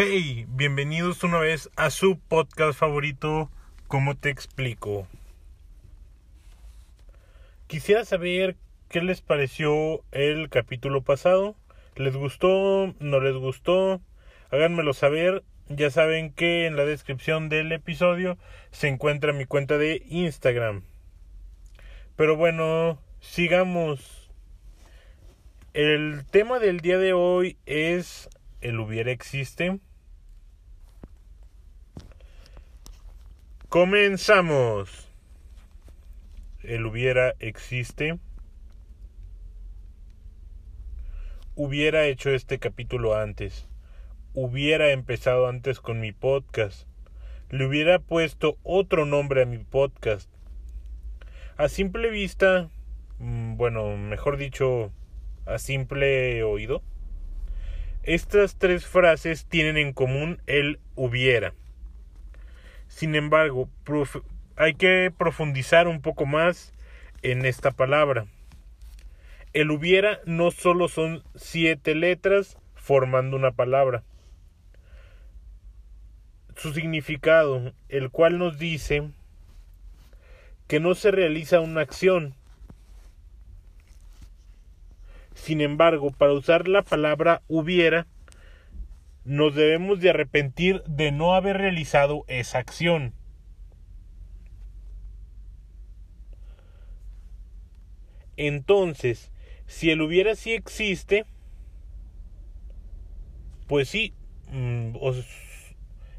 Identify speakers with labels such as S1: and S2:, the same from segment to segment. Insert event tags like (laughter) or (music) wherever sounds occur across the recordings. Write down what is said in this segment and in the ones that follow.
S1: Hey, bienvenidos una vez a su podcast favorito, ¿Cómo te explico? Quisiera saber qué les pareció el capítulo pasado. ¿Les gustó? ¿No les gustó? Háganmelo saber. Ya saben que en la descripción del episodio se encuentra mi cuenta de Instagram. Pero bueno, sigamos. El tema del día de hoy es el hubiera existe. Comenzamos. El hubiera existe. Hubiera hecho este capítulo antes. Hubiera empezado antes con mi podcast. Le hubiera puesto otro nombre a mi podcast. A simple vista, mm, bueno, mejor dicho, a simple oído, estas tres frases tienen en común el hubiera. Sin embargo, hay que profundizar un poco más en esta palabra. El hubiera no solo son siete letras formando una palabra. Su significado, el cual nos dice que no se realiza una acción. Sin embargo, para usar la palabra hubiera, nos debemos de arrepentir de no haber realizado esa acción. Entonces, si el hubiera sí existe, pues sí, mm,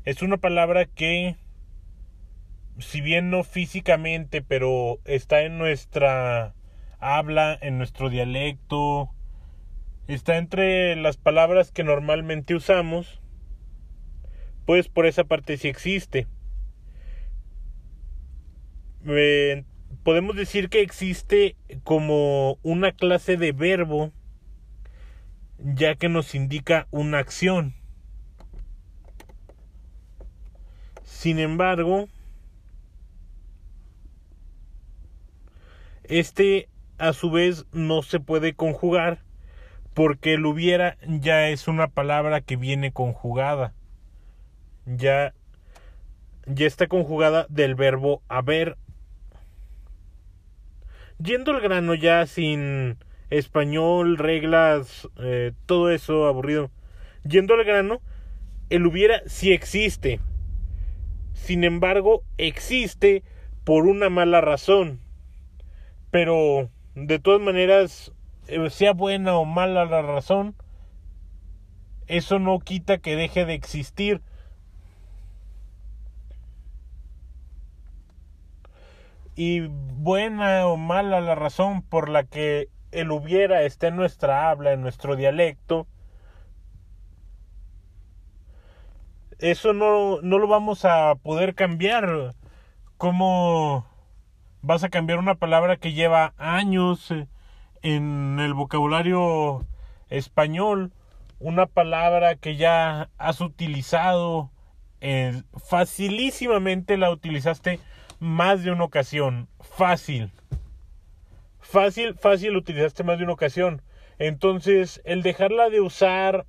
S1: es una palabra que si bien no físicamente, pero está en nuestra habla, en nuestro dialecto, está entre las palabras que normalmente usamos, pues por esa parte sí existe. podemos decir que existe como una clase de verbo, ya que nos indica una acción. Sin embargo, Este a su vez no se puede conjugar porque el hubiera ya es una palabra que viene conjugada. Ya ya está conjugada del verbo haber. Yendo al grano ya sin español, reglas, eh, todo eso aburrido. Yendo al grano, el hubiera sí existe. Sin embargo, existe por una mala razón pero de todas maneras, sea buena o mala la razón, eso no quita que deje de existir. Y buena o mala la razón por la que el hubiera esté en nuestra habla, en nuestro dialecto, eso no, no lo vamos a poder cambiar. Como vas a cambiar una palabra que lleva años eh, en el vocabulario español, una palabra que ya has utilizado eh, facilísimamente la utilizaste más de una ocasión, fácil. Fácil, fácil utilizaste más de una ocasión. Entonces, el dejarla de usar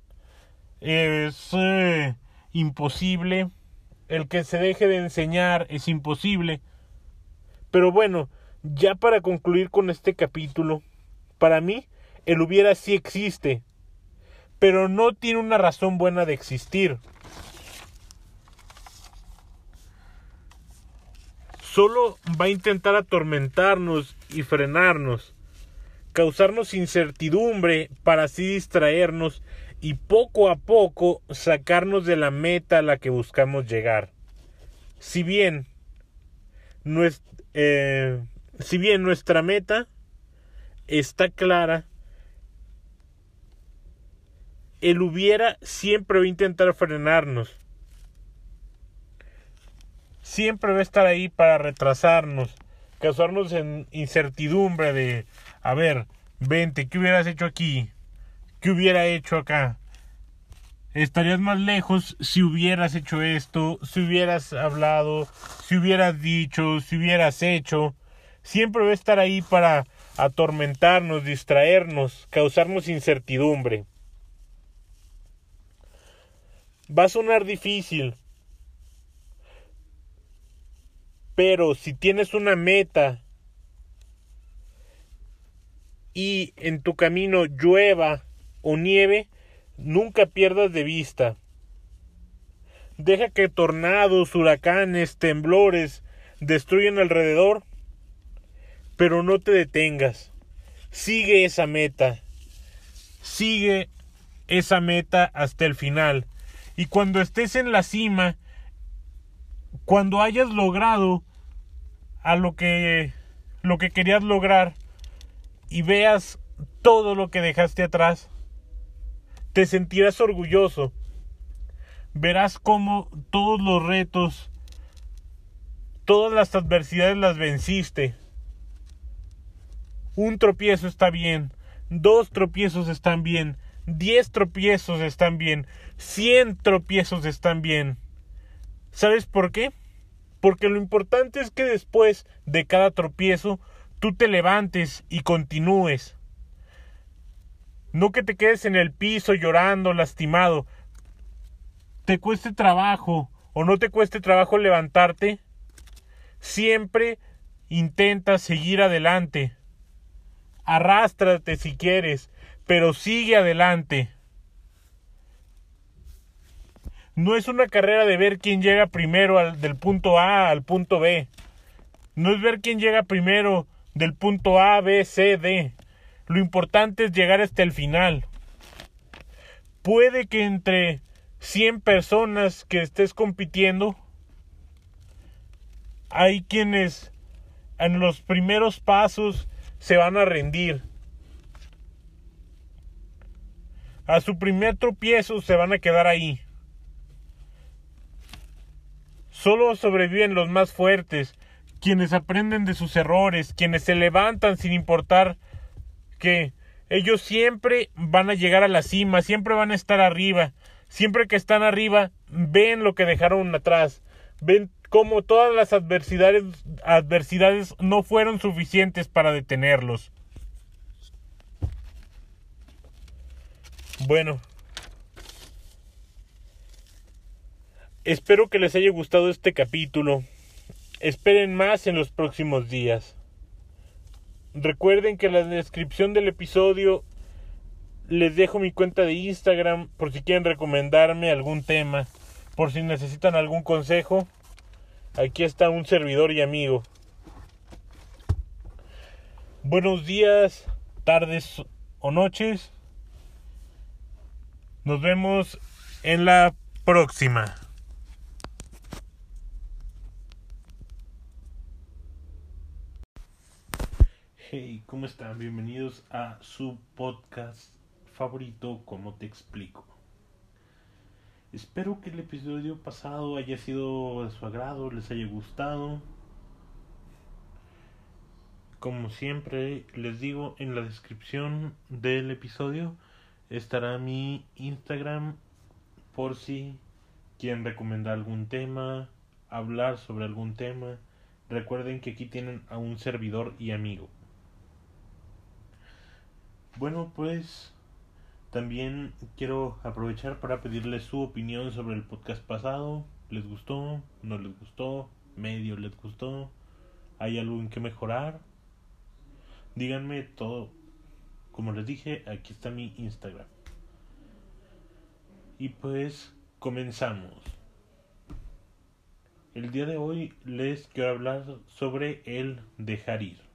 S1: es eh, imposible. El que se deje de enseñar es imposible. Pero bueno, ya para concluir con este capítulo, para mí el hubiera sí existe, pero no tiene una razón buena de existir. Solo va a intentar atormentarnos y frenarnos, causarnos incertidumbre para así distraernos y poco a poco sacarnos de la meta a la que buscamos llegar. Si bien eh, si bien nuestra meta está clara, el hubiera siempre va a intentar frenarnos. Siempre va a estar ahí para retrasarnos, causarnos en incertidumbre de, a ver, vente, ¿qué hubieras hecho aquí? ¿Qué hubiera hecho acá? estarías más lejos si hubieras hecho esto, si hubieras hablado, si hubieras dicho, si hubieras hecho. Siempre va a estar ahí para atormentarnos, distraernos, causarnos incertidumbre. Va a sonar difícil. Pero si tienes una meta y en tu camino llueva o nieve, nunca pierdas de vista. Deja que tornados, huracanes, temblores destruyan alrededor, pero no te detengas. Sigue esa meta. Sigue esa meta hasta el final. Y cuando estés en la cima, cuando hayas logrado a lo que lo que querías lograr y veas todo lo que dejaste atrás, te sentirás orgulloso. Verás cómo todos los retos, todas las adversidades las venciste. Un tropiezo está bien, dos tropiezos están bien, diez tropiezos están bien, cien tropiezos están bien. ¿Sabes por qué? Porque lo importante es que después de cada tropiezo tú te levantes y continúes. No que te quedes en el piso llorando, lastimado. Te cueste trabajo o no te cueste trabajo levantarte. Siempre intenta seguir adelante. Arrástrate si quieres, pero sigue adelante. No es una carrera de ver quién llega primero al, del punto A al punto B. No es ver quién llega primero del punto A, B, C, D. Lo importante es llegar hasta el final. Puede que entre 100 personas que estés compitiendo, hay quienes en los primeros pasos se van a rendir. A su primer tropiezo se van a quedar ahí. Solo sobreviven los más fuertes, quienes aprenden de sus errores, quienes se levantan sin importar que ellos siempre van a llegar a la cima, siempre van a estar arriba, siempre que están arriba ven lo que dejaron atrás, ven cómo todas las adversidades, adversidades no fueron suficientes para detenerlos. Bueno, espero que les haya gustado este capítulo. Esperen más en los próximos días. Recuerden que en la descripción del episodio les dejo mi cuenta de Instagram por si quieren recomendarme algún tema, por si necesitan algún consejo. Aquí está un servidor y amigo. Buenos días, tardes o noches. Nos vemos en la próxima. Hey, ¿cómo están? Bienvenidos a su podcast favorito, como te explico. Espero que el episodio pasado haya sido de su agrado, les haya gustado. Como siempre les digo, en la descripción del episodio estará mi Instagram por si quieren recomendar algún tema, hablar sobre algún tema. Recuerden que aquí tienen a un servidor y amigo. Bueno, pues también quiero aprovechar para pedirles su opinión sobre el podcast pasado. ¿Les gustó? ¿No les gustó? ¿Medio les gustó? ¿Hay algo en que mejorar? Díganme todo. Como les dije, aquí está mi Instagram. Y pues comenzamos. El día de hoy les quiero hablar sobre el dejar ir.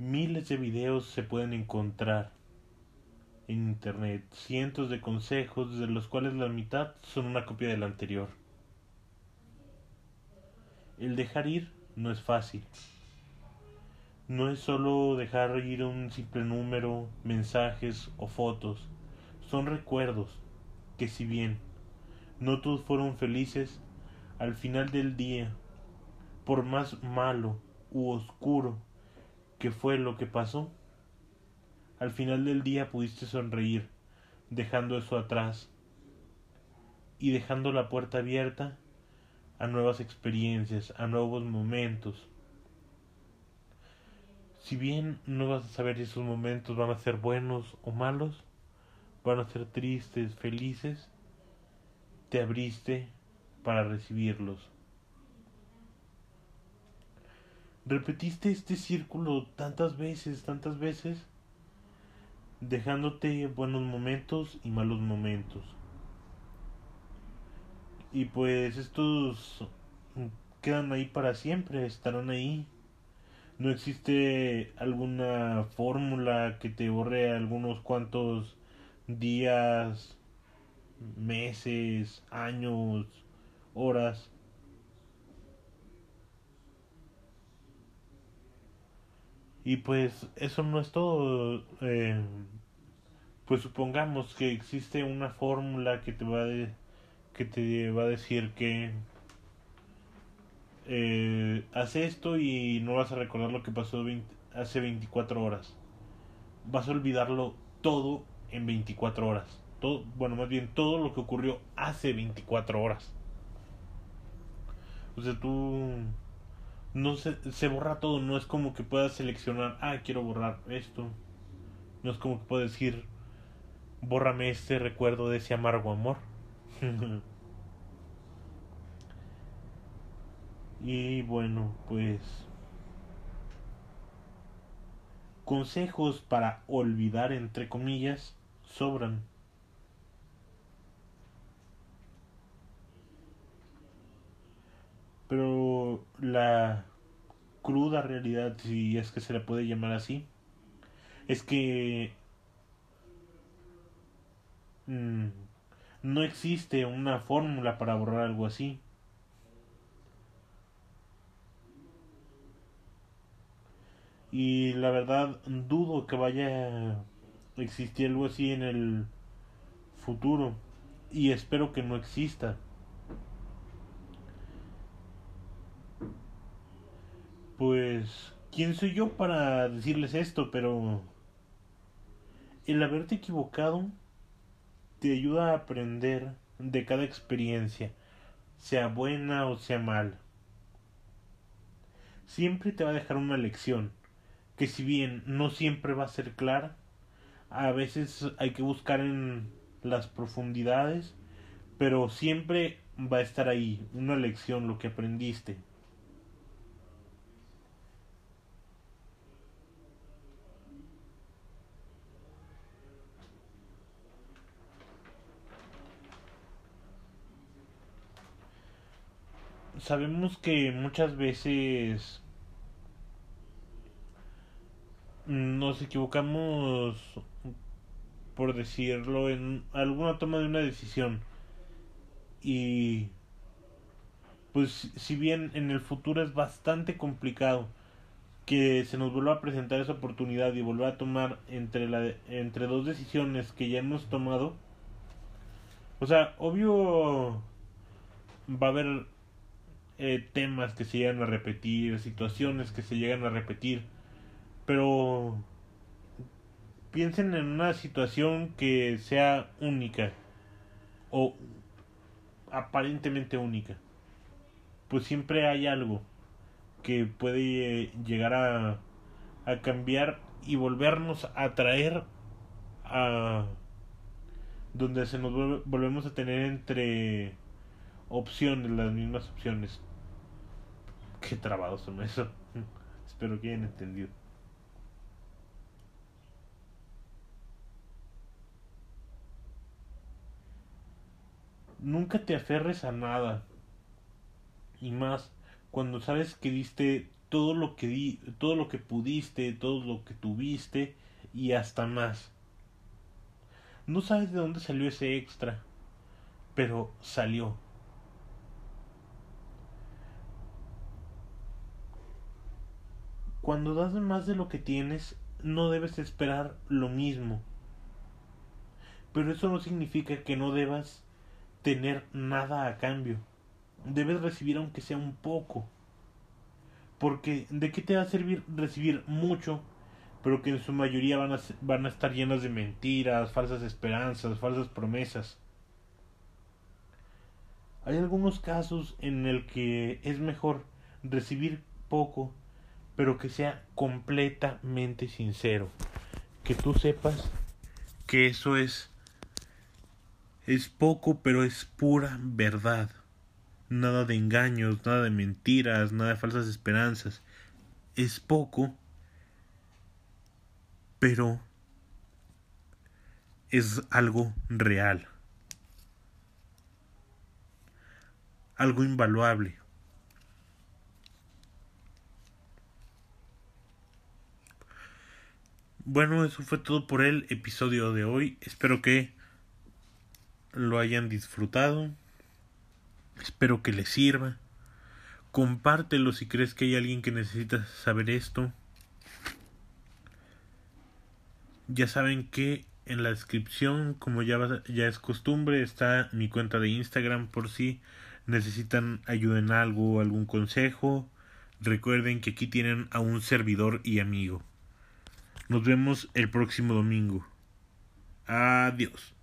S1: Miles de videos se pueden encontrar en internet, cientos de consejos, de los cuales la mitad son una copia del anterior. El dejar ir no es fácil. No es solo dejar ir un simple número, mensajes o fotos. Son recuerdos que si bien no todos fueron felices, al final del día, por más malo u oscuro ¿Qué fue lo que pasó? Al final del día pudiste sonreír, dejando eso atrás y dejando la puerta abierta a nuevas experiencias, a nuevos momentos. Si bien no vas a saber si esos momentos van a ser buenos o malos, van a ser tristes, felices, te abriste para recibirlos. Repetiste este círculo tantas veces, tantas veces, dejándote buenos momentos y malos momentos. Y pues estos quedan ahí para siempre, estarán ahí. No existe alguna fórmula que te borre algunos cuantos días, meses, años, horas. Y pues eso no es todo. Eh, pues supongamos que existe una fórmula que te va a, que te va a decir que eh, hace esto y no vas a recordar lo que pasó hace 24 horas. Vas a olvidarlo todo en 24 horas. Todo, bueno, más bien todo lo que ocurrió hace 24 horas. O sea, tú no se, se borra todo, no es como que puedas seleccionar, ah, quiero borrar esto. No es como que puedes decir, bórrame este recuerdo de ese amargo amor. (laughs) y bueno, pues consejos para olvidar entre comillas sobran. Pero la cruda realidad, si es que se le puede llamar así, es que mm, no existe una fórmula para borrar algo así. Y la verdad dudo que vaya a existir algo así en el futuro. Y espero que no exista. Pues, ¿quién soy yo para decirles esto? Pero el haberte equivocado te ayuda a aprender de cada experiencia, sea buena o sea mal. Siempre te va a dejar una lección, que si bien no siempre va a ser clara, a veces hay que buscar en las profundidades, pero siempre va a estar ahí una lección, lo que aprendiste. Sabemos que muchas veces nos equivocamos, por decirlo, en alguna toma de una decisión. Y pues si bien en el futuro es bastante complicado que se nos vuelva a presentar esa oportunidad y volver a tomar entre la entre dos decisiones que ya hemos tomado o sea obvio va a haber eh, temas que se llegan a repetir, situaciones que se llegan a repetir, pero piensen en una situación que sea única o aparentemente única. Pues siempre hay algo que puede eh, llegar a, a cambiar y volvernos a traer a donde se nos volvemos a tener entre opciones, las mismas opciones. Qué trabado son eso. Espero que hayan entendido. Nunca te aferres a nada. Y más cuando sabes que diste todo lo que di, todo lo que pudiste, todo lo que tuviste y hasta más. No sabes de dónde salió ese extra, pero salió. Cuando das más de lo que tienes, no debes esperar lo mismo. Pero eso no significa que no debas tener nada a cambio. Debes recibir aunque sea un poco. Porque ¿de qué te va a servir recibir mucho, pero que en su mayoría van a, estar llenas de mentiras, falsas esperanzas, falsas promesas? Hay algunos casos en el que es mejor recibir poco pero que sea completamente sincero. Que tú sepas que eso es Es poco, pero es pura verdad. Nada de engaños, nada de mentiras, nada de falsas esperanzas. Es poco, pero es algo real. Algo invaluable. Bueno, eso fue todo por el episodio de hoy. Espero que lo hayan disfrutado. Espero que les sirva. Compártelo si crees que hay alguien que necesita saber esto. Ya saben que en la descripción, como ya, ya es costumbre, está mi cuenta de Instagram por si necesitan ayuda en algo o algún consejo. Recuerden que aquí tienen a un servidor y amigo. Nos vemos el próximo domingo. Adiós.